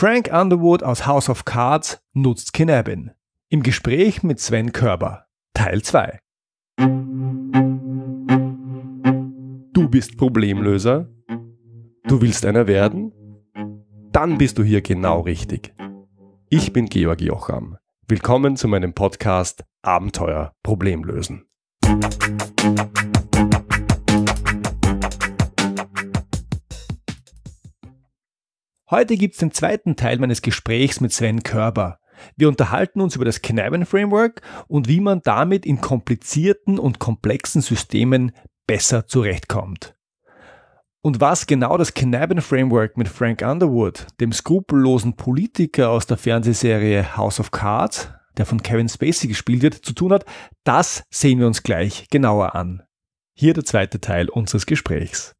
Frank Underwood aus House of Cards nutzt Kinabin. Im Gespräch mit Sven Körber. Teil 2. Du bist Problemlöser? Du willst einer werden? Dann bist du hier genau richtig. Ich bin Georg Jocham. Willkommen zu meinem Podcast Abenteuer Problemlösen. Heute gibt's den zweiten Teil meines Gesprächs mit Sven Körber. Wir unterhalten uns über das Kneiben Framework und wie man damit in komplizierten und komplexen Systemen besser zurechtkommt. Und was genau das Kneiben Framework mit Frank Underwood, dem skrupellosen Politiker aus der Fernsehserie House of Cards, der von Kevin Spacey gespielt wird, zu tun hat, das sehen wir uns gleich genauer an. Hier der zweite Teil unseres Gesprächs.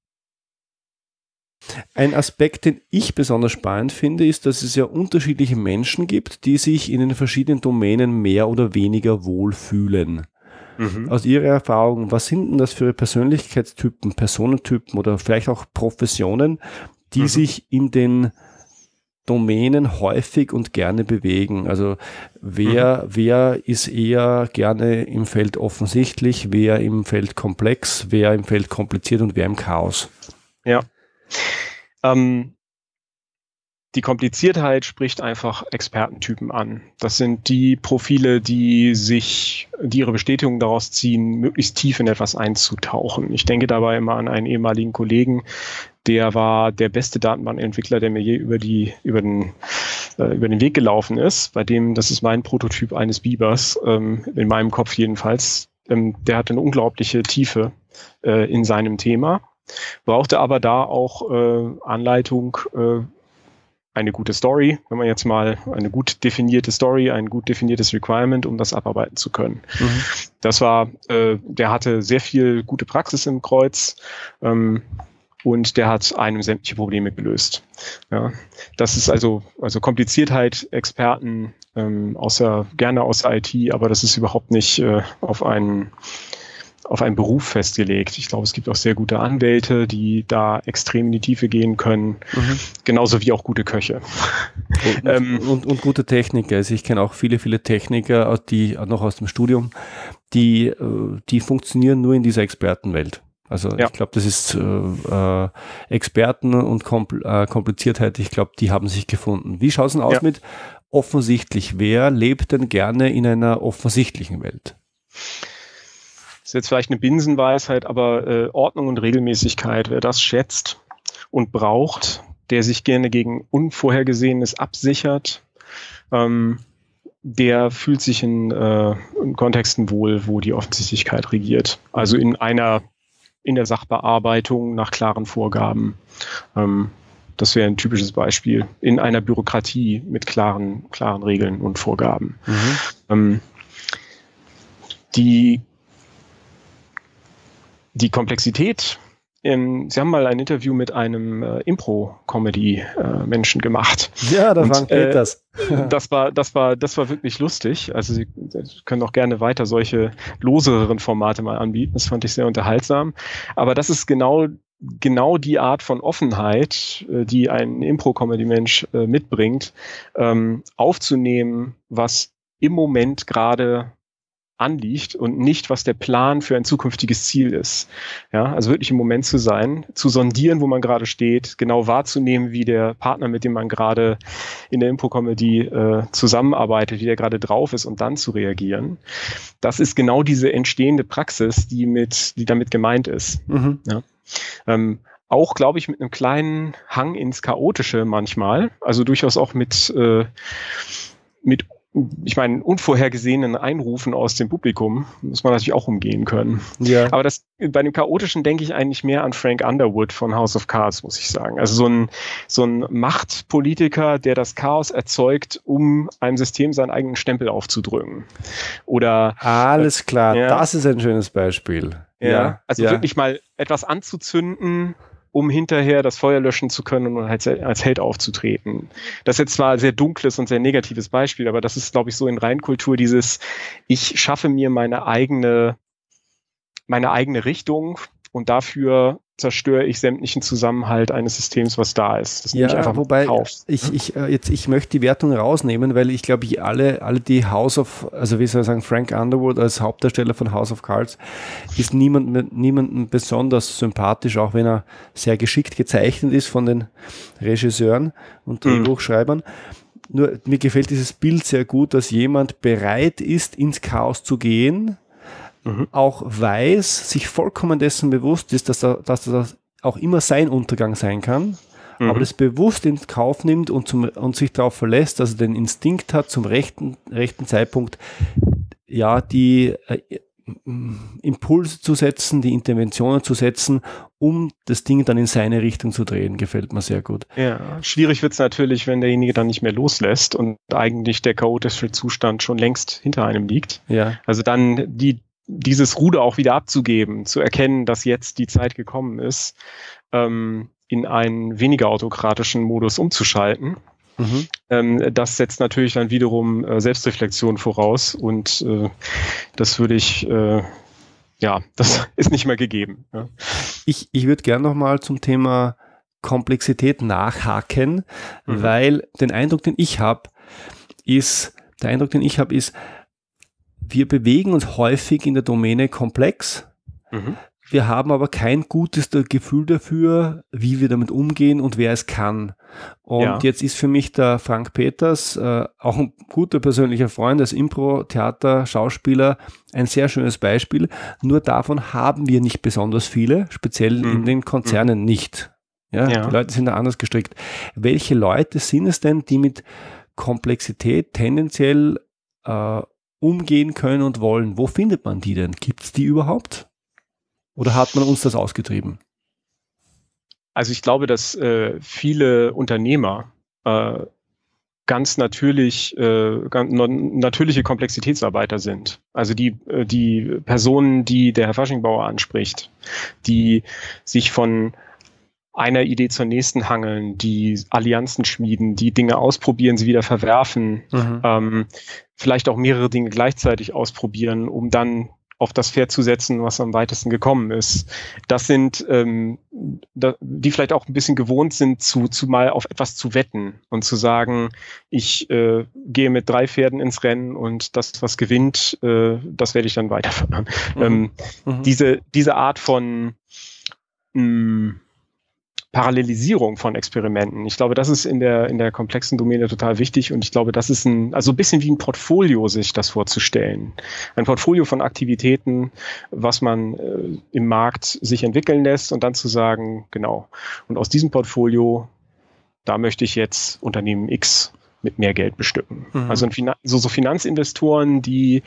Ein Aspekt, den ich besonders spannend finde, ist, dass es ja unterschiedliche Menschen gibt, die sich in den verschiedenen Domänen mehr oder weniger wohlfühlen. Mhm. Aus Ihrer Erfahrung, was sind denn das für Persönlichkeitstypen, Personentypen oder vielleicht auch Professionen, die mhm. sich in den Domänen häufig und gerne bewegen. Also wer, mhm. wer ist eher gerne im Feld offensichtlich, wer im Feld komplex, wer im Feld kompliziert und wer im Chaos. Ja, ähm, die Kompliziertheit spricht einfach Expertentypen an. Das sind die Profile, die sich, die ihre Bestätigung daraus ziehen, möglichst tief in etwas einzutauchen. Ich denke dabei immer an einen ehemaligen Kollegen, der war der beste Datenbankentwickler, der mir je über die, über den, äh, über den Weg gelaufen ist. Bei dem, das ist mein Prototyp eines Bibers, ähm, in meinem Kopf jedenfalls. Ähm, der hatte eine unglaubliche Tiefe äh, in seinem Thema brauchte aber da auch äh, Anleitung, äh, eine gute Story, wenn man jetzt mal eine gut definierte Story, ein gut definiertes Requirement, um das abarbeiten zu können. Mhm. Das war, äh, der hatte sehr viel gute Praxis im Kreuz. Ähm, und der hat einem sämtliche Probleme gelöst. Ja, das ist also also Kompliziertheit, Experten ähm, außer gerne aus IT, aber das ist überhaupt nicht äh, auf einen auf einen Beruf festgelegt. Ich glaube, es gibt auch sehr gute Anwälte, die da extrem in die Tiefe gehen können, mhm. genauso wie auch gute Köche. Und, ähm, und, und, gute Techniker. Also ich kenne auch viele, viele Techniker, die noch aus dem Studium, die, äh, die funktionieren nur in dieser Expertenwelt. Also ja. ich glaube, das ist äh, äh, Experten und Kompl äh, Kompliziertheit, ich glaube, die haben sich gefunden. Wie schaut es denn aus ja. mit offensichtlich? Wer lebt denn gerne in einer offensichtlichen Welt? Ist jetzt vielleicht eine Binsenweisheit, aber äh, Ordnung und Regelmäßigkeit, wer das schätzt und braucht, der sich gerne gegen Unvorhergesehenes absichert, ähm, der fühlt sich in, äh, in Kontexten wohl, wo die Offensichtlichkeit regiert. Also in einer, in der Sachbearbeitung nach klaren Vorgaben. Ähm, das wäre ein typisches Beispiel. In einer Bürokratie mit klaren, klaren Regeln und Vorgaben. Mhm. Ähm, die die Komplexität ähm, Sie haben mal ein Interview mit einem äh, Impro-Comedy-Menschen äh, gemacht. Ja, da war äh, das. das war, das war, das war wirklich lustig. Also Sie können auch gerne weiter solche loseren Formate mal anbieten. Das fand ich sehr unterhaltsam. Aber das ist genau genau die Art von Offenheit, äh, die ein Impro-Comedy-Mensch äh, mitbringt, ähm, aufzunehmen, was im Moment gerade anliegt und nicht, was der Plan für ein zukünftiges Ziel ist. Ja, also wirklich im Moment zu sein, zu sondieren, wo man gerade steht, genau wahrzunehmen, wie der Partner, mit dem man gerade in der Impro-Comedy äh, zusammenarbeitet, wie der gerade drauf ist und dann zu reagieren. Das ist genau diese entstehende Praxis, die mit, die damit gemeint ist. Mhm. Ja. Ähm, auch, glaube ich, mit einem kleinen Hang ins Chaotische manchmal, also durchaus auch mit, äh, mit ich meine, unvorhergesehenen Einrufen aus dem Publikum muss man natürlich auch umgehen können. Ja. Aber das, bei dem Chaotischen denke ich eigentlich mehr an Frank Underwood von House of Cards, muss ich sagen. Also so ein, so ein Machtpolitiker, der das Chaos erzeugt, um einem System seinen eigenen Stempel aufzudrücken. Oder. Alles klar, ja. das ist ein schönes Beispiel. Ja, ja. also wirklich mal etwas anzuzünden, um hinterher das Feuer löschen zu können und als, als Held aufzutreten. Das ist jetzt zwar ein sehr dunkles und sehr negatives Beispiel, aber das ist, glaube ich, so in Reinkultur dieses, ich schaffe mir meine eigene, meine eigene Richtung und dafür zerstöre ich sämtlichen Zusammenhalt eines Systems, was da ist. Das ja, wobei ich, ich, äh, jetzt, ich möchte die Wertung rausnehmen, weil ich glaube, ich alle, alle die House of, also wie soll ich sagen, Frank Underwood als Hauptdarsteller von House of Cards ist niemand, niemandem besonders sympathisch, auch wenn er sehr geschickt gezeichnet ist von den Regisseuren und. Drehbuchschreibern. Mhm. Nur mir gefällt dieses Bild sehr gut, dass jemand bereit ist, ins Chaos zu gehen, mhm. auch weiß, sich vollkommen dessen bewusst ist, dass, er, dass das auch immer sein Untergang sein kann, mhm. aber das bewusst in Kauf nimmt und, zum, und sich darauf verlässt, dass er den Instinkt hat, zum rechten, rechten Zeitpunkt ja die äh, Impulse zu setzen, die Interventionen zu setzen, um das Ding dann in seine Richtung zu drehen. Gefällt mir sehr gut. Ja, schwierig wird es natürlich, wenn derjenige dann nicht mehr loslässt und eigentlich der chaotische Zustand schon längst hinter einem liegt. Ja. Also dann die dieses Ruder auch wieder abzugeben, zu erkennen, dass jetzt die Zeit gekommen ist, ähm, in einen weniger autokratischen Modus umzuschalten. Mhm. Ähm, das setzt natürlich dann wiederum äh, Selbstreflexion voraus und äh, das würde ich, äh, ja, das ist nicht mehr gegeben. Ja. Ich, ich würde gerne nochmal zum Thema Komplexität nachhaken, mhm. weil den Eindruck, den ich habe, ist, der Eindruck, den ich habe, ist, wir bewegen uns häufig in der Domäne komplex. Mhm. Wir haben aber kein gutes Gefühl dafür, wie wir damit umgehen und wer es kann. Und ja. jetzt ist für mich der Frank Peters, äh, auch ein guter persönlicher Freund als Impro-Theater, Schauspieler, ein sehr schönes Beispiel. Nur davon haben wir nicht besonders viele, speziell mhm. in den Konzernen mhm. nicht. Ja, ja, Die Leute sind da anders gestrickt. Welche Leute sind es denn, die mit Komplexität tendenziell äh, umgehen können und wollen. Wo findet man die denn? Gibt es die überhaupt? Oder hat man uns das ausgetrieben? Also ich glaube, dass äh, viele Unternehmer äh, ganz natürlich äh, ganz natürliche Komplexitätsarbeiter sind. Also die äh, die Personen, die der Herr Faschingbauer anspricht, die sich von einer Idee zur nächsten hangeln, die Allianzen schmieden, die Dinge ausprobieren, sie wieder verwerfen, mhm. ähm, vielleicht auch mehrere Dinge gleichzeitig ausprobieren, um dann auf das Pferd zu setzen, was am weitesten gekommen ist. Das sind, ähm, da, die vielleicht auch ein bisschen gewohnt sind, zu, zu mal auf etwas zu wetten und zu sagen, ich äh, gehe mit drei Pferden ins Rennen und das, was gewinnt, äh, das werde ich dann weiterführen. Mhm. Ähm, mhm. Diese, diese Art von mh, mm, Parallelisierung von Experimenten. Ich glaube, das ist in der, in der komplexen Domäne total wichtig und ich glaube, das ist ein, also ein bisschen wie ein Portfolio, sich das vorzustellen. Ein Portfolio von Aktivitäten, was man äh, im Markt sich entwickeln lässt und dann zu sagen, genau. Und aus diesem Portfolio, da möchte ich jetzt Unternehmen X mit mehr Geld bestücken. Mhm. Also so, so Finanzinvestoren, die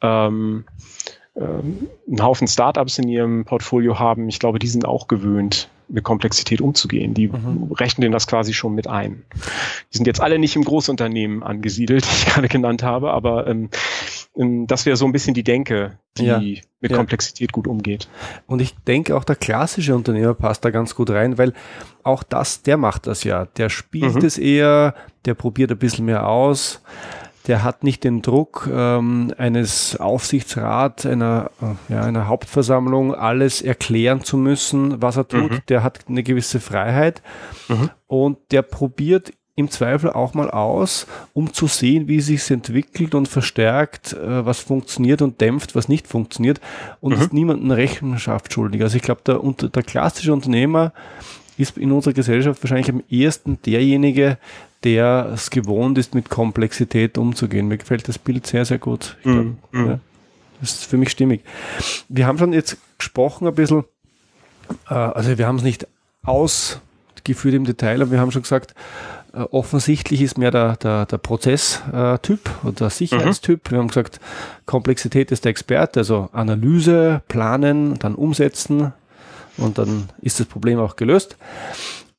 ähm, ähm, einen Haufen Startups in ihrem Portfolio haben, ich glaube, die sind auch gewöhnt, mit Komplexität umzugehen. Die mhm. rechnen das quasi schon mit ein. Die sind jetzt alle nicht im Großunternehmen angesiedelt, die ich gerade genannt habe, aber ähm, ähm, das wäre so ein bisschen die Denke, die ja. mit ja. Komplexität gut umgeht. Und ich denke auch der klassische Unternehmer passt da ganz gut rein, weil auch das, der macht das ja. Der spielt mhm. es eher, der probiert ein bisschen mehr aus der hat nicht den Druck ähm, eines Aufsichtsrats, einer, äh, ja, einer Hauptversammlung, alles erklären zu müssen, was er tut. Mhm. Der hat eine gewisse Freiheit mhm. und der probiert im Zweifel auch mal aus, um zu sehen, wie sich entwickelt und verstärkt, äh, was funktioniert und dämpft, was nicht funktioniert und mhm. ist niemandem Rechenschaft schuldig. Also ich glaube, der, der klassische Unternehmer ist in unserer Gesellschaft wahrscheinlich am ehesten derjenige, der es gewohnt ist, mit Komplexität umzugehen. Mir gefällt das Bild sehr, sehr gut. Ich glaub, mm, mm. Ja, das ist für mich stimmig. Wir haben schon jetzt gesprochen ein bisschen, äh, also wir haben es nicht ausgeführt im Detail, aber wir haben schon gesagt, äh, offensichtlich ist mehr der, der, der Prozesstyp oder der Sicherheitstyp. Mhm. Wir haben gesagt, Komplexität ist der Experte, also Analyse, Planen, dann Umsetzen und dann ist das Problem auch gelöst.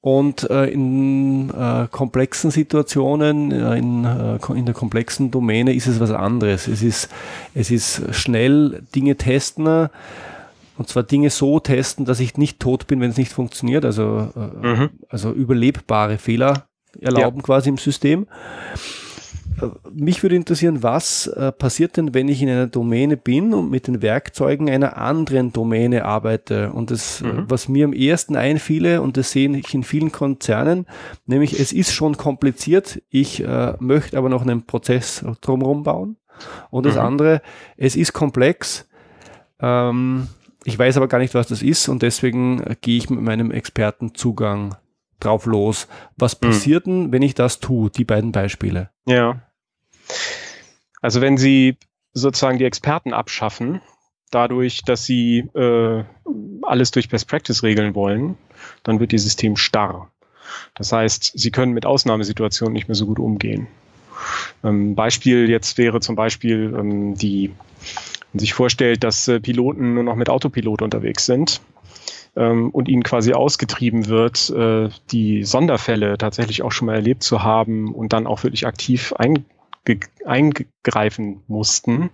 Und äh, in äh, komplexen Situationen, äh, in, äh, in der komplexen Domäne ist es was anderes. Es ist, es ist schnell Dinge testen, und zwar Dinge so testen, dass ich nicht tot bin, wenn es nicht funktioniert. Also, äh, mhm. also überlebbare Fehler erlauben ja. quasi im System. Mich würde interessieren, was äh, passiert denn, wenn ich in einer Domäne bin und mit den Werkzeugen einer anderen Domäne arbeite? Und das, mhm. was mir am ersten einfiele, und das sehe ich in vielen Konzernen, nämlich es ist schon kompliziert, ich äh, möchte aber noch einen Prozess drumherum bauen. Und das mhm. andere, es ist komplex, ähm, ich weiß aber gar nicht, was das ist und deswegen äh, gehe ich mit meinem Expertenzugang drauf los. Was hm. passiert denn, mhm. wenn ich das tue? Die beiden Beispiele. Ja. Also wenn Sie sozusagen die Experten abschaffen, dadurch, dass Sie äh, alles durch Best Practice regeln wollen, dann wird Ihr System starr. Das heißt, Sie können mit Ausnahmesituationen nicht mehr so gut umgehen. Ähm, Beispiel jetzt wäre zum Beispiel ähm, die, wenn sich vorstellt, dass äh, Piloten nur noch mit Autopilot unterwegs sind ähm, und ihnen quasi ausgetrieben wird, äh, die Sonderfälle tatsächlich auch schon mal erlebt zu haben und dann auch wirklich aktiv einge eingreifen mussten,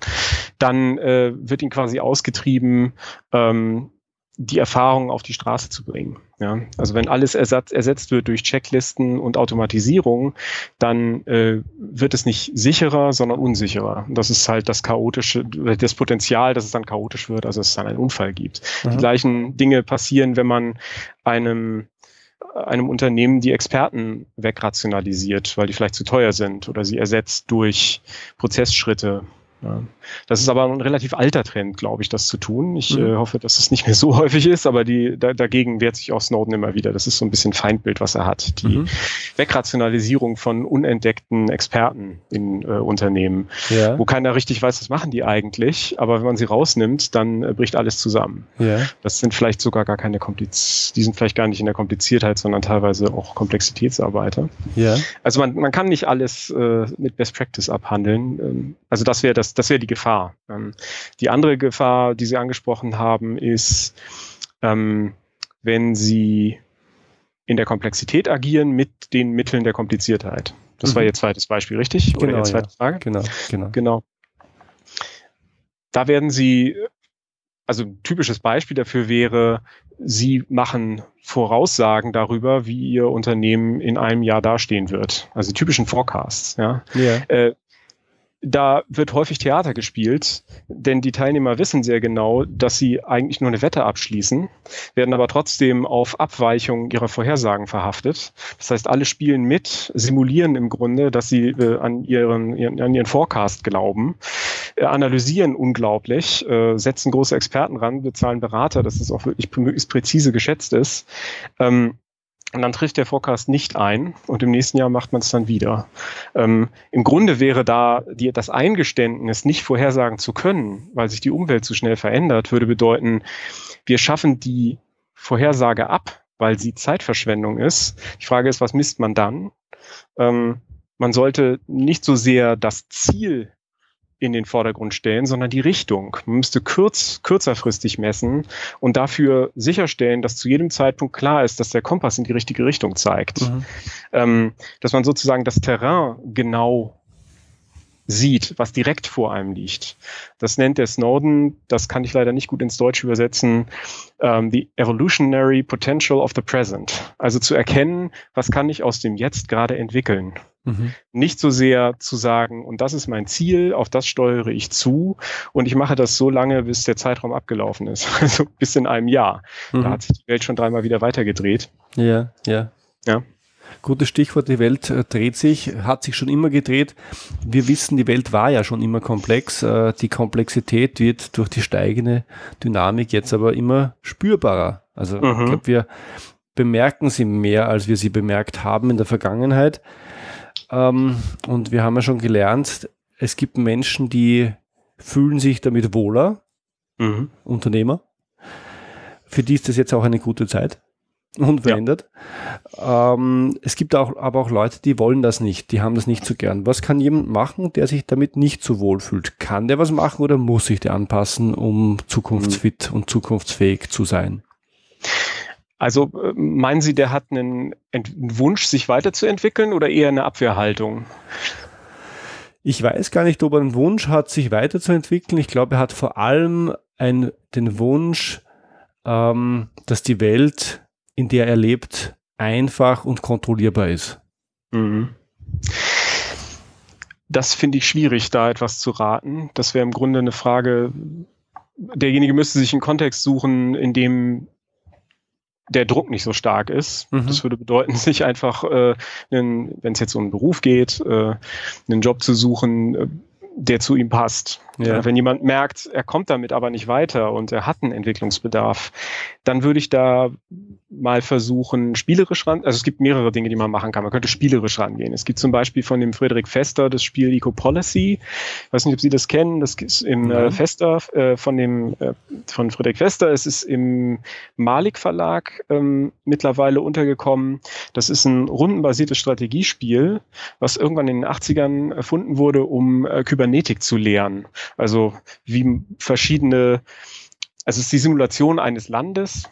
dann äh, wird ihnen quasi ausgetrieben, ähm, die Erfahrung auf die Straße zu bringen. Ja, also wenn alles ersatz, ersetzt wird durch Checklisten und Automatisierung, dann äh, wird es nicht sicherer, sondern unsicherer. Und das ist halt das chaotische, das Potenzial, dass es dann chaotisch wird, also dass es dann einen Unfall gibt. Mhm. Die gleichen Dinge passieren, wenn man einem einem Unternehmen die Experten wegrationalisiert, weil die vielleicht zu teuer sind oder sie ersetzt durch Prozessschritte. Das ist aber ein relativ alter Trend, glaube ich, das zu tun. Ich mhm. äh, hoffe, dass es nicht mehr so häufig ist, aber die, da, dagegen wehrt sich auch Snowden immer wieder. Das ist so ein bisschen Feindbild, was er hat. Die mhm. Wegrationalisierung von unentdeckten Experten in äh, Unternehmen, ja. wo keiner richtig weiß, was machen die eigentlich. Aber wenn man sie rausnimmt, dann äh, bricht alles zusammen. Ja. Das sind vielleicht sogar gar keine Kompliz die sind vielleicht gar nicht in der Kompliziertheit, sondern teilweise auch Komplexitätsarbeiter. Ja. Also man, man kann nicht alles äh, mit Best Practice abhandeln. Ähm, also das wäre das das wäre die Gefahr. Ähm, die andere Gefahr, die Sie angesprochen haben, ist, ähm, wenn Sie in der Komplexität agieren mit den Mitteln der Kompliziertheit. Das mhm. war Ihr zweites Beispiel, richtig? Genau, Oder Ihre zweite ja. Frage? Genau, genau. Genau. Da werden Sie, also ein typisches Beispiel dafür wäre, Sie machen Voraussagen darüber, wie Ihr Unternehmen in einem Jahr dastehen wird. Also die typischen Forecasts. Ja. ja. Äh, da wird häufig Theater gespielt, denn die Teilnehmer wissen sehr genau, dass sie eigentlich nur eine Wette abschließen, werden aber trotzdem auf Abweichungen ihrer Vorhersagen verhaftet. Das heißt, alle spielen mit, simulieren im Grunde, dass sie äh, an, ihren, ihren, an ihren Forecast glauben, äh, analysieren unglaublich, äh, setzen große Experten ran, bezahlen Berater, dass es auch wirklich möglichst präzise geschätzt ist. Ähm, und dann trifft der Forecast nicht ein und im nächsten Jahr macht man es dann wieder. Ähm, Im Grunde wäre da die, das Eingeständnis, nicht vorhersagen zu können, weil sich die Umwelt zu schnell verändert, würde bedeuten, wir schaffen die Vorhersage ab, weil sie Zeitverschwendung ist. Die Frage ist, was misst man dann? Ähm, man sollte nicht so sehr das Ziel in den Vordergrund stellen, sondern die Richtung. Man müsste kürz, kürzerfristig messen und dafür sicherstellen, dass zu jedem Zeitpunkt klar ist, dass der Kompass in die richtige Richtung zeigt. Mhm. Ähm, dass man sozusagen das Terrain genau sieht, was direkt vor einem liegt. Das nennt der Snowden, das kann ich leider nicht gut ins Deutsche übersetzen, ähm, the evolutionary potential of the present. Also zu erkennen, was kann ich aus dem Jetzt gerade entwickeln. Mhm. Nicht so sehr zu sagen, und das ist mein Ziel, auf das steuere ich zu und ich mache das so lange, bis der Zeitraum abgelaufen ist. Also bis in einem Jahr. Mhm. Da hat sich die Welt schon dreimal wieder weitergedreht. Ja, ja. Ja. Gutes Stichwort, die Welt äh, dreht sich, hat sich schon immer gedreht. Wir wissen, die Welt war ja schon immer komplex. Äh, die Komplexität wird durch die steigende Dynamik jetzt aber immer spürbarer. Also mhm. ich glaube, wir bemerken sie mehr, als wir sie bemerkt haben in der Vergangenheit. Ähm, und wir haben ja schon gelernt, es gibt Menschen, die fühlen sich damit wohler, mhm. Unternehmer. Für die ist das jetzt auch eine gute Zeit unverändert. Ja. Ähm, es gibt auch, aber auch Leute, die wollen das nicht, die haben das nicht so gern. Was kann jemand machen, der sich damit nicht so wohl fühlt? Kann der was machen oder muss sich der anpassen, um zukunftsfit mhm. und zukunftsfähig zu sein? Also äh, meinen Sie, der hat einen, einen Wunsch, sich weiterzuentwickeln oder eher eine Abwehrhaltung? Ich weiß gar nicht, ob er einen Wunsch hat, sich weiterzuentwickeln. Ich glaube, er hat vor allem ein, den Wunsch, ähm, dass die Welt in der er lebt, einfach und kontrollierbar ist. Mhm. das finde ich schwierig, da etwas zu raten. Das wäre im Grunde eine Frage, derjenige müsste sich einen Kontext suchen, in dem der Druck nicht so stark ist. Mhm. Das würde bedeuten, sich einfach, äh, wenn es jetzt um einen Beruf geht, äh, einen Job zu suchen, äh, der zu ihm passt. Ja. Wenn jemand merkt, er kommt damit aber nicht weiter und er hat einen Entwicklungsbedarf, dann würde ich da mal versuchen, spielerisch ran. Also es gibt mehrere Dinge, die man machen kann. Man könnte spielerisch rangehen. Es gibt zum Beispiel von dem Friedrich Fester das Spiel Eco Policy. Ich weiß nicht, ob Sie das kennen. Das ist im äh, Fester äh, von dem äh, von Friedrich Fester. Es ist im Malik Verlag ähm, mittlerweile untergekommen. Das ist ein rundenbasiertes Strategiespiel, was irgendwann in den 80ern erfunden wurde, um äh, Kybernetik zu lernen. Also wie verschiedene, also es ist die Simulation eines Landes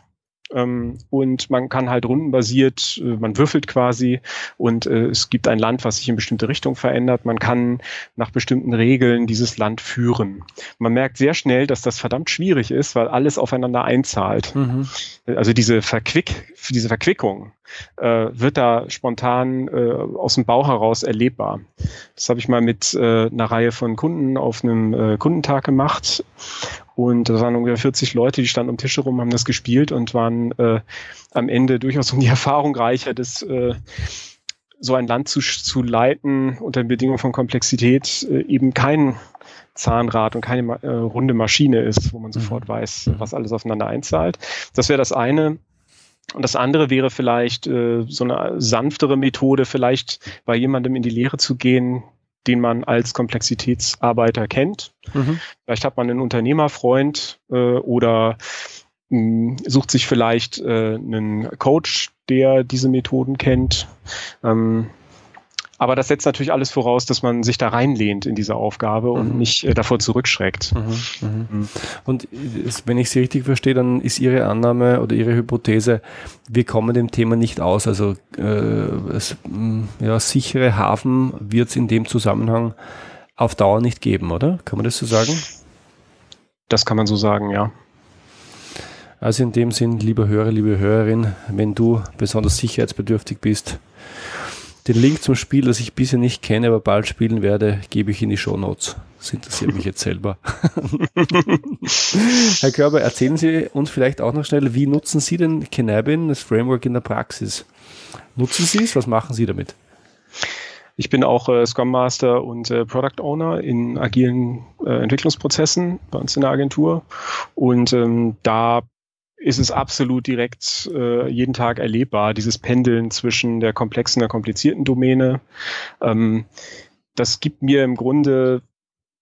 ähm, und man kann halt rundenbasiert, äh, man würfelt quasi und äh, es gibt ein Land, was sich in bestimmte Richtung verändert. Man kann nach bestimmten Regeln dieses Land führen. Man merkt sehr schnell, dass das verdammt schwierig ist, weil alles aufeinander einzahlt. Mhm. Also diese, Verquick, diese Verquickung äh, wird da spontan äh, aus dem Bauch heraus erlebbar. Das habe ich mal mit äh, einer Reihe von Kunden auf einem äh, Kundentag gemacht und das waren ungefähr 40 Leute, die standen um Tische rum, haben das gespielt und waren äh, am Ende durchaus um die Erfahrung reicher, dass äh, so ein Land zu, zu leiten unter Bedingungen von Komplexität äh, eben kein Zahnrad und keine äh, runde Maschine ist, wo man mhm. sofort weiß, mhm. was alles aufeinander einzahlt. Das wäre das eine. Und das andere wäre vielleicht äh, so eine sanftere Methode, vielleicht bei jemandem in die Lehre zu gehen, den man als Komplexitätsarbeiter kennt. Mhm. Vielleicht hat man einen Unternehmerfreund äh, oder mh, hm, sucht sich vielleicht äh, einen Coach, der diese Methoden kennt. Ähm, aber das setzt natürlich alles voraus, dass man sich da reinlehnt in diese Aufgabe mhm. und nicht äh, davor zurückschreckt. Mhm. Mhm. mhm. Und wenn ich Sie richtig verstehe, dann ist Ihre Annahme oder Ihre Hypothese, wir kommen dem Thema nicht aus. Also äh, es, ja, sichere Hafen wird es in dem Zusammenhang auf Dauer nicht geben, oder? Kann man das so sagen? Das kann man so sagen, ja. Also in dem Sinn, lieber Hörer, liebe Hörerin, wenn du besonders sicherheitsbedürftig bist, den Link zum Spiel, das ich bisher nicht kenne, aber bald spielen werde, gebe ich in die Show Notes. Das interessiert mich jetzt selber. Herr Körber, erzählen Sie uns vielleicht auch noch schnell, wie nutzen Sie denn Canabin, das Framework in der Praxis? Nutzen Sie es? Was machen Sie damit? Ich bin auch äh, Scrum Master und äh, Product Owner in agilen äh, Entwicklungsprozessen bei uns in der Agentur. Und ähm, da ist es absolut direkt äh, jeden Tag erlebbar, dieses Pendeln zwischen der komplexen und der komplizierten Domäne. Ähm, das gibt mir im Grunde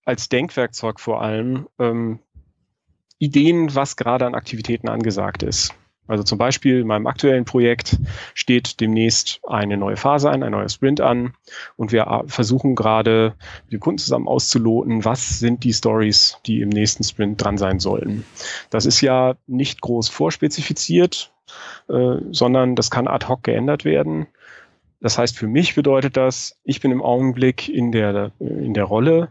als Denkwerkzeug vor allem ähm, Ideen, was gerade an Aktivitäten angesagt ist. Also zum Beispiel in meinem aktuellen Projekt steht demnächst eine neue Phase ein, ein neuer Sprint an und wir versuchen gerade dem Kunden zusammen auszuloten, was sind die Stories, die im nächsten Sprint dran sein sollten. Das ist ja nicht groß vorspezifiziert, äh, sondern das kann ad hoc geändert werden. Das heißt, für mich bedeutet das, ich bin im Augenblick in der, in der Rolle,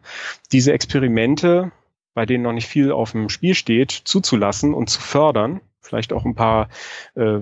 diese Experimente, bei denen noch nicht viel auf dem Spiel steht, zuzulassen und zu fördern vielleicht auch ein paar äh,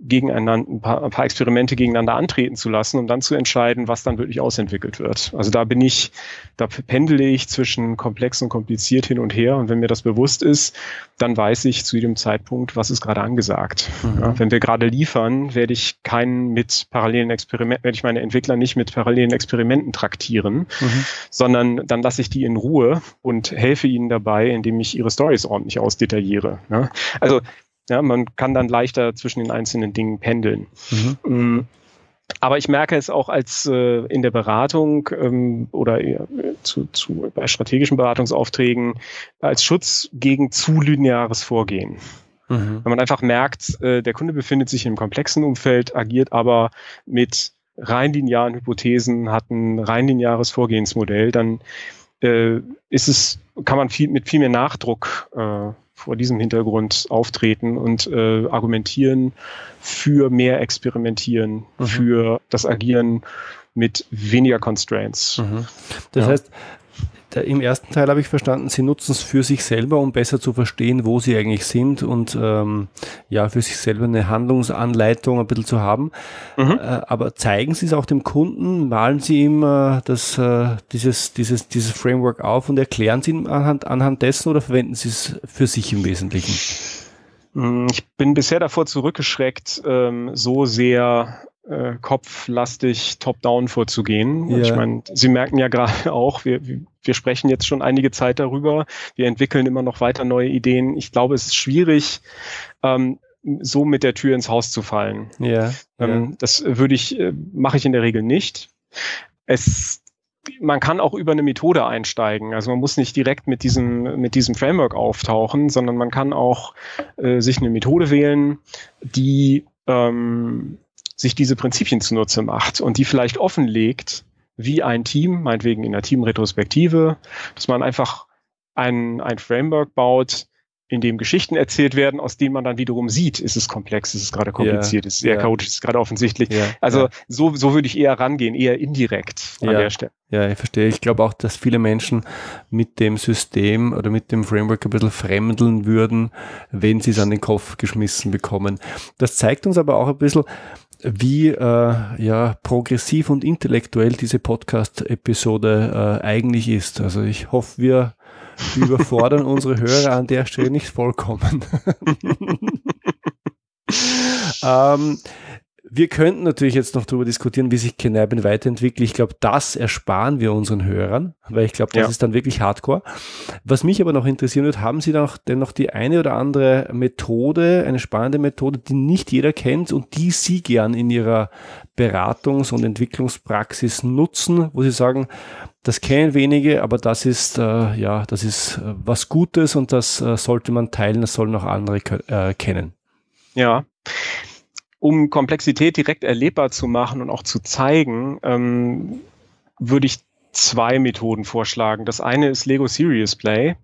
gegeneinander, ein paar, ein paar Experimente gegeneinander antreten zu lassen, um dann zu entscheiden, was dann wirklich ausentwickelt wird. Also da bin ich, da pendele ich zwischen komplex und kompliziert hin und her. Und wenn mir das bewusst ist, dann weiß ich zu jedem Zeitpunkt, was ist gerade angesagt. Mhm. Ja, wenn wir gerade liefern, werde ich keinen mit parallelen Experimenten, werde ich meine Entwickler nicht mit parallelen Experimenten traktieren, mhm. sondern dann lasse ich die in Ruhe und helfe ihnen dabei, indem ich ihre Stories ordentlich ausdetailliere. Ja, also ja, man kann dann leichter zwischen den einzelnen Dingen pendeln. Mhm. Mm. Aber ich merke es auch als äh, in der Beratung ähm, oder äh, zu, zu, bei strategischen Beratungsaufträgen als Schutz gegen zu lineares Vorgehen. Mhm. Wenn man einfach merkt, äh, der Kunde befindet sich im komplexen Umfeld, agiert aber mit rein linearen Hypothesen, hat ein rein lineares Vorgehensmodell, dann äh, ist es, kann man viel, mit viel mehr Nachdruck äh, vor diesem Hintergrund auftreten und äh, argumentieren für mehr Experimentieren, mhm. für das Agieren mit weniger Constraints. Mhm. Das ja. heißt, Im ersten Teil habe ich verstanden, Sie nutzen es für sich selber, um besser zu verstehen, wo Sie eigentlich sind und ähm, ja, für sich selber eine Handlungsanleitung ein bisschen zu haben. Mhm. Äh, aber zeigen Sie es auch dem Kunden, malen Sie ihm äh, das, äh, dieses, dieses, dieses Framework auf und erklären Sie ihm anhand, anhand dessen oder verwenden Sie es für sich im Wesentlichen? Mm, ich bin bisher davor zurückgeschreckt, ähm, so sehr äh, kopflastig top-down vorzugehen. Ja. Ich meine, Sie merken ja gerade auch, wir, wir sprechen jetzt schon einige Zeit darüber. Wir entwickeln immer noch weiter neue Ideen. Ich glaube, es ist schwierig, ähm, so mit der Tür ins Haus zu fallen. Ja, ähm, ja. Das würde ich, äh, mache ich in der Regel nicht. Es man kann auch über eine Methode einsteigen. Also man muss nicht direkt mit diesem, mit diesem Framework auftauchen, sondern man kann auch äh, sich eine Methode wählen, die ähm, sich diese Prinzipien zunutze macht und die vielleicht offenlegt, wie ein Team, meinetwegen in der Teamretrospektive, dass man einfach ein, ein Framework baut, in dem Geschichten erzählt werden, aus denen man dann wiederum sieht, ist es komplex, ist es gerade kompliziert, ja, ist es eher ja. chaotisch, ist es gerade offensichtlich. Ja, also so, so würde ich eher rangehen, eher indirekt an der Stelle. Ja, ich verstehe. Ich glaube auch, dass viele Menschen mit dem System oder mit dem Framework ein bisschen fremdeln würden, wenn sie es an den Kopf geschmissen bekommen. Das zeigt uns aber auch ein bisschen, wie äh, ja, progressiv und intellektuell diese Podcast-Episode äh, eigentlich ist. Also ich hoffe, wir überfordern unsere Hörer an der Stelle nicht vollkommen. ähm, wir könnten natürlich jetzt noch darüber diskutieren, wie sich Kneipen weiterentwickelt. Ich glaube, das ersparen wir unseren Hörern, weil ich glaube, das ja. ist dann wirklich Hardcore. Was mich aber noch interessieren wird, haben Sie noch, denn noch die eine oder andere Methode, eine spannende Methode, die nicht jeder kennt und die Sie gern in Ihrer Beratungs- und Entwicklungspraxis nutzen, wo Sie sagen, das kennen wenige, aber das ist äh, ja, das ist äh, was Gutes und das äh, sollte man teilen, das sollen auch andere äh, kennen. Ja, um Komplexität direkt erlebbar zu machen und auch zu zeigen, ähm, würde ich zwei Methoden vorschlagen. Das eine ist Lego Serious Play.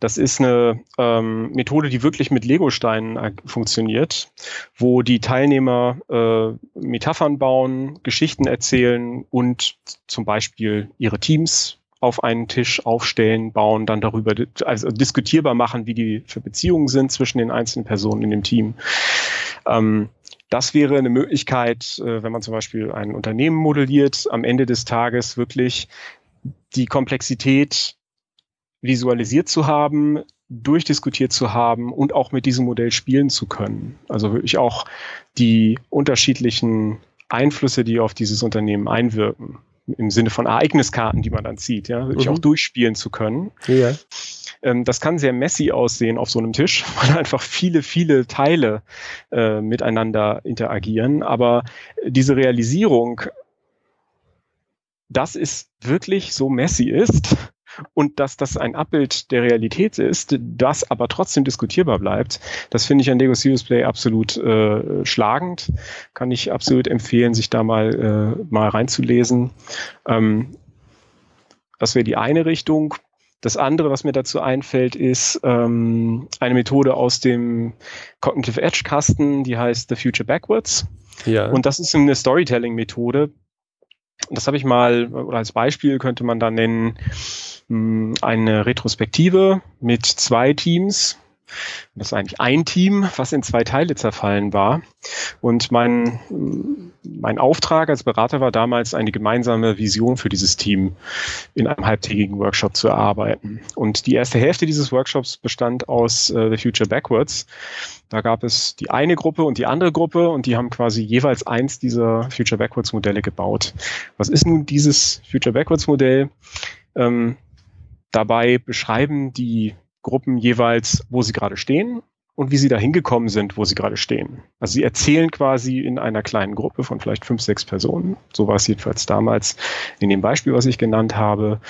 Das ist eine ähm, Methode, die wirklich mit Lego-Steinen funktioniert, wo die Teilnehmer äh, Metaphern bauen, Geschichten erzählen und zum Beispiel ihre Teams auf einen Tisch aufstellen, bauen, dann darüber also diskutierbar machen, wie die für Beziehungen sind zwischen den einzelnen Personen in dem Team. Ähm, das wäre eine Möglichkeit, äh, wenn man zum Beispiel ein Unternehmen modelliert, am Ende des Tages wirklich die Komplexität visualisiert zu haben, durchdiskutiert zu haben und auch mit diesem Modell spielen zu können. Also wirklich auch die unterschiedlichen Einflüsse, die auf dieses Unternehmen einwirken, im Sinne von Ereigniskarten, die man dann zieht, ja, wirklich mhm. auch durchspielen zu können. Ja. Ähm, das kann sehr messy aussehen auf so einem Tisch, weil einfach viele, viele Teile äh, miteinander interagieren. Aber diese Realisierung, dass es wirklich so messy ist und dass das ein Abbild der Realität ist, das aber trotzdem diskutierbar bleibt, das finde ich an Lego Serious Play absolut äh, schlagend. Kann ich absolut empfehlen, sich da mal, äh, mal reinzulesen. Ähm, das wäre die eine Richung. Das andere, was mir dazu einfällt, ist ähm, eine Methode aus dem Cognitive Edge Kasten, die heißt The Future Backwards. Ja. Und das ist eine Storytelling-Methode. Das habe ich mal, oder als Beispiel könnte man da nennen, hm, eine Retrospektive mit zwei Teams, das ist eigentlich ein Team, was in zwei Teile zerfallen war. Und mein, mein Auftrag als Berater war damals, eine gemeinsame Vision für dieses Team in einem halbtägigen Workshop zu erarbeiten. Und die erste Hälfte dieses Workshops bestand aus uh, The Future Backwards. Da gab es die eine Gruppe und die andere Gruppe und die haben quasi jeweils eins dieser Future Backwards Modelle gebaut. Was ist nun dieses Future Backwards Modell? Ähm, dabei beschreiben die Gruppen jeweils, wo sie gerade stehen und wie sie da hingekommen sind, wo sie gerade stehen. Also sie erzählen quasi in einer kleinen Gruppe von vielleicht fünf, sechs Personen, so war es jedenfalls damals in dem Beispiel, was ich genannt habe,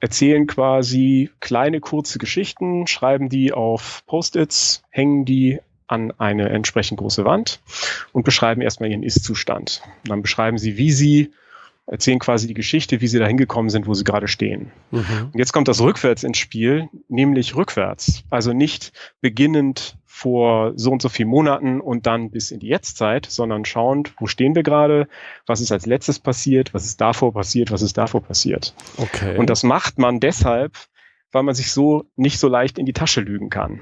erzählen quasi kleine, kurze Geschichten, schreiben die auf Post-its, hängen die an eine entsprechend große Wand und beschreiben erstmal ihren Ist-Zustand. Dann beschreiben sie, wie sie erzählen quasi die Geschichte, wie sie da hingekommen sind, wo sie gerade stehen. Mhm. Und jetzt kommt das rückwärts ins Spiel, nämlich rückwärts. Also nicht beginnend vor so und so vielen Monaten und dann bis in die Jetztzeit, sondern schauend, wo stehen wir gerade, was ist als letztes passiert, was ist davor passiert, was ist davor passiert. Okay. Und das macht man deshalb, weil man sich so nicht so leicht in die Tasche lügen kann.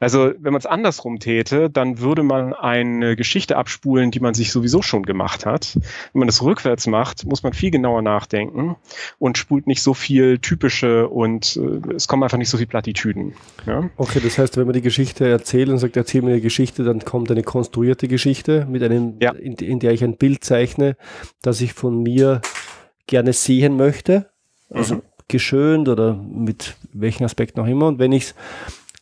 Also wenn man es andersrum täte, dann würde man eine Geschichte abspulen, die man sich sowieso schon gemacht hat. Wenn man das rückwärts macht, muss man viel genauer nachdenken und spult nicht so viel typische und äh, es kommen einfach nicht so viel Plattitüden. Ja? Okay, das heißt, wenn man die Geschichte erzählt und sagt, erzähl mir eine Geschichte, dann kommt eine konstruierte Geschichte mit einem, ja. in, in der ich ein Bild zeichne, das ich von mir gerne sehen möchte. Also mhm. geschönt oder mit welchen Aspekten auch immer. Und wenn ich es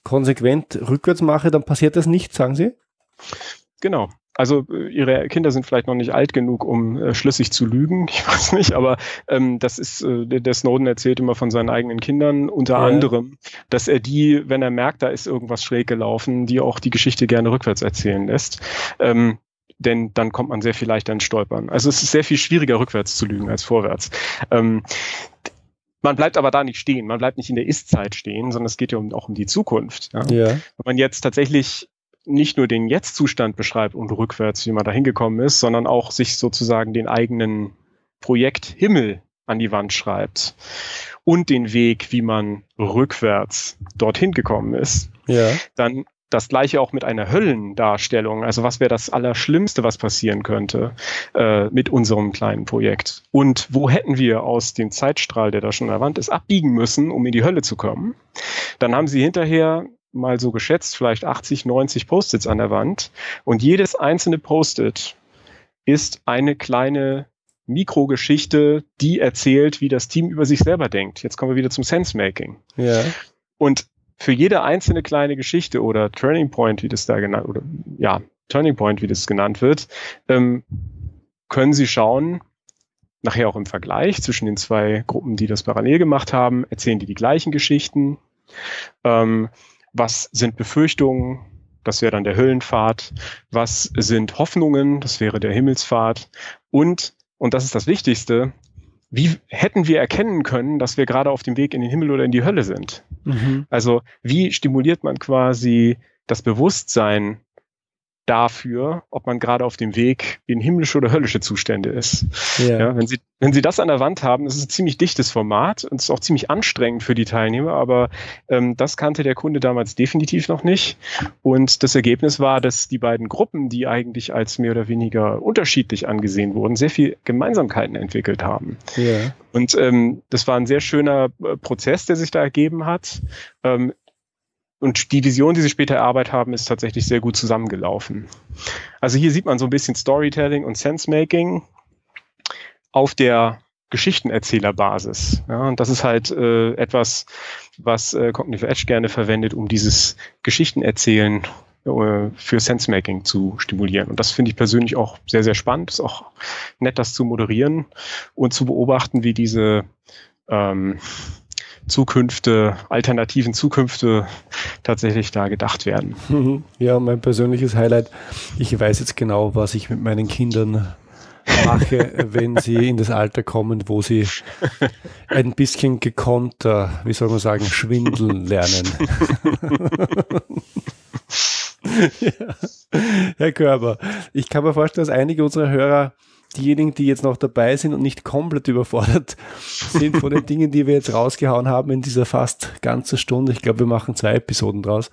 konsequent rückwärts mache, dann passiert das nicht, sagen Sie? Genau. Also äh, ihre Kinder sind vielleicht noch nicht alt genug, um äh, schlüssig zu lügen. Ich weiß nicht, aber ähm, das ist, äh, der Snowden erzählt immer von seinen eigenen Kindern, unter ja. anderem, dass er die, wenn er merkt, da ist irgendwas schräg gelaufen, die auch die Geschichte gerne rückwärts erzählen lässt. Ähm, denn dann kommt man sehr viel leichter ins Stolpern. Also es ist sehr viel schwieriger, rückwärts zu lügen als vorwärts. Ähm, man bleibt aber da nicht stehen. Man bleibt nicht in der Ist-Zeit stehen, sondern es geht ja um, auch um die Zukunft. Ja? ja. Wenn man jetzt tatsächlich nicht nur den Jetzt-Zustand beschreibt und rückwärts, wie man da hingekommen ist, sondern auch sich sozusagen den eigenen Projekt Himmel an die Wand schreibt und den Weg, wie man rückwärts dorthin gekommen ist, ja. dann das gleiche auch mit einer Höllendarstellung. Also was wäre das Allerschlimmste, was passieren könnte äh, mit unserem kleinen Projekt? Und wo hätten wir aus dem Zeitstrahl, der da schon an der Wand ist, abbiegen müssen, um in die Hölle zu kommen? Dann haben sie hinterher mal so geschätzt, vielleicht 80, 90 Post-its an der Wand. Und jedes einzelne Post-it ist eine kleine Mikrogeschichte, die erzählt, wie das Team über sich selber denkt. Jetzt kommen wir wieder zum Sense-Making. Ja. Und für jede einzelne kleine Geschichte oder Turning Point, wie das da genannt, oder ja, Turning Point, wie das genannt wird, ähm, können Sie schauen, nachher auch im Vergleich zwischen den zwei Gruppen, die das parallel gemacht haben, erzählen die die gleichen Geschichten. Ähm, was sind Befürchtungen? Das wäre dann der Höllenpfad. Was sind Hoffnungen? Das wäre der Himmelspfad. Und, und das ist das Wichtigste, wie hätten wir erkennen können, dass wir gerade auf dem Weg in den Himmel oder in die Hölle sind? Mhm. Also wie stimuliert man quasi das Bewusstsein dafür, ob man gerade auf dem Weg in himmlische oder höllische Zustände ist. Ja. ja. wenn, Sie, wenn Sie das an der Wand haben, ist ein ziemlich dichtes Format und ist auch ziemlich anstrengend für die Teilnehmer, aber ähm, das kannte der Kunde damals definitiv noch nicht. Und das Ergebnis war, dass die beiden Gruppen, die eigentlich als mehr oder weniger unterschiedlich angesehen wurden, sehr viel Gemeinsamkeiten entwickelt haben. Ja. Und ähm, das war ein sehr schöner äh, Prozess, der sich da ergeben hat. Ähm, und die Vision, die sie später erarbeitet haben, ist tatsächlich sehr gut zusammengelaufen. Also hier sieht man so ein bisschen Storytelling und Sensemaking auf der Geschichtenerzählerbasis. Ja, und das ist halt äh, etwas, was äh, Cognitive Edge gerne verwendet, um dieses Geschichtenerzählen äh, für Sensemaking zu stimulieren. Und das finde ich persönlich auch sehr, sehr spannend. Ist auch nett, das zu moderieren und zu beobachten, wie diese ähm, Zukünfte, alternativen Zukünfte tatsächlich da gedacht werden. Mhm. Ja, mein persönliches Highlight. Ich weiß jetzt genau, was ich mit meinen Kindern mache, wenn sie in das Alter kommen, wo sie ein bisschen gekonnter, wie soll man sagen, schwindeln lernen. ja. Herr Körber, ich kann mir vorstellen, dass einige unserer Hörer diejenigen, die jetzt noch dabei sind und nicht komplett überfordert sind von den Dingen, die wir jetzt rausgehauen haben in dieser fast ganzen Stunde. Ich glaube, wir machen zwei Episoden draus.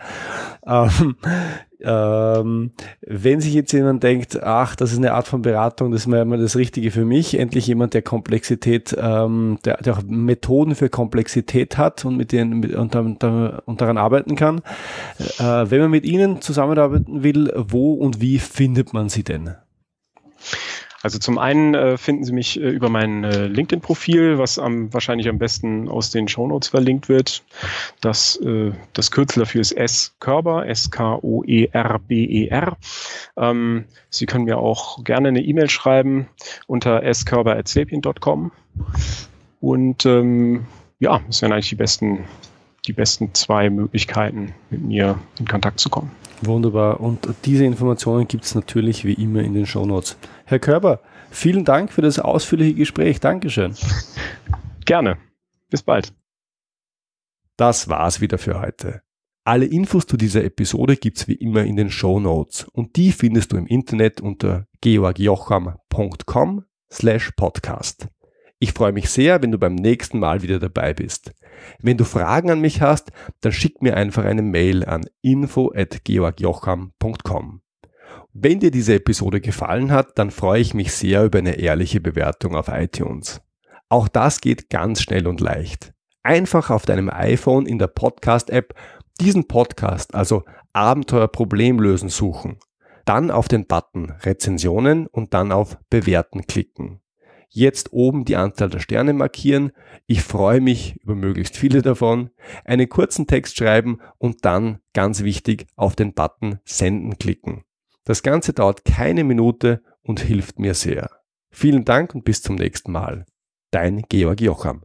Ähm, ähm, wenn sich jetzt jemand denkt, ach, das ist eine Art von Beratung, das ist mal das Richtige für mich, endlich jemand, der Komplexität, ähm, der, der auch Methoden für Komplexität hat und mit denen mit, und, und, und daran arbeiten kann. Äh, wenn man mit Ihnen zusammenarbeiten will, wo und wie findet man Sie denn? Also zum einen äh, finden Sie mich äh, über mein äh, LinkedIn-Profil, was am, wahrscheinlich am besten aus den Shownotes verlinkt wird. Das, äh, das Kürzel dafür ist S Körber, S-K-O-E-R-B-E-R. Ähm, Sie können mir auch gerne eine E-Mail schreiben unter skörber.sapien.com. Und ähm, ja, das wären eigentlich die besten, die besten zwei Möglichkeiten, mit mir in Kontakt zu kommen. Wunderbar. Und diese Informationen gibt es natürlich wie immer in den Shownotes. Herr Körber, Vielen Dank für das ausführliche Gespräch. Dankeschön. Gerne. Bis bald. Das war's wieder für heute. Alle Infos zu dieser Episode gibt's wie immer in den Show Notes und die findest du im Internet unter georgjocham.com slash podcast. Ich freue mich sehr, wenn du beim nächsten Mal wieder dabei bist. Wenn du Fragen an mich hast, dann schick mir einfach eine Mail an info@georgjocham.com. Wenn dir diese Episode gefallen hat, dann freue ich mich sehr über eine ehrliche Bewertung auf iTunes. Auch das geht ganz schnell und leicht. Einfach auf deinem iPhone in der Podcast-App diesen Podcast, also Abenteuer Problemlösen suchen, dann auf den Button Rezensionen und dann auf Bewerten klicken. Jetzt oben die Anzahl der Sterne markieren. Ich freue mich über möglichst viele davon. Einen kurzen Text schreiben und dann, ganz wichtig, auf den Button Senden klicken. Das Ganze dauert keine Minute und hilft mir sehr. Vielen Dank und bis zum nächsten Mal. Dein Georg Jocham.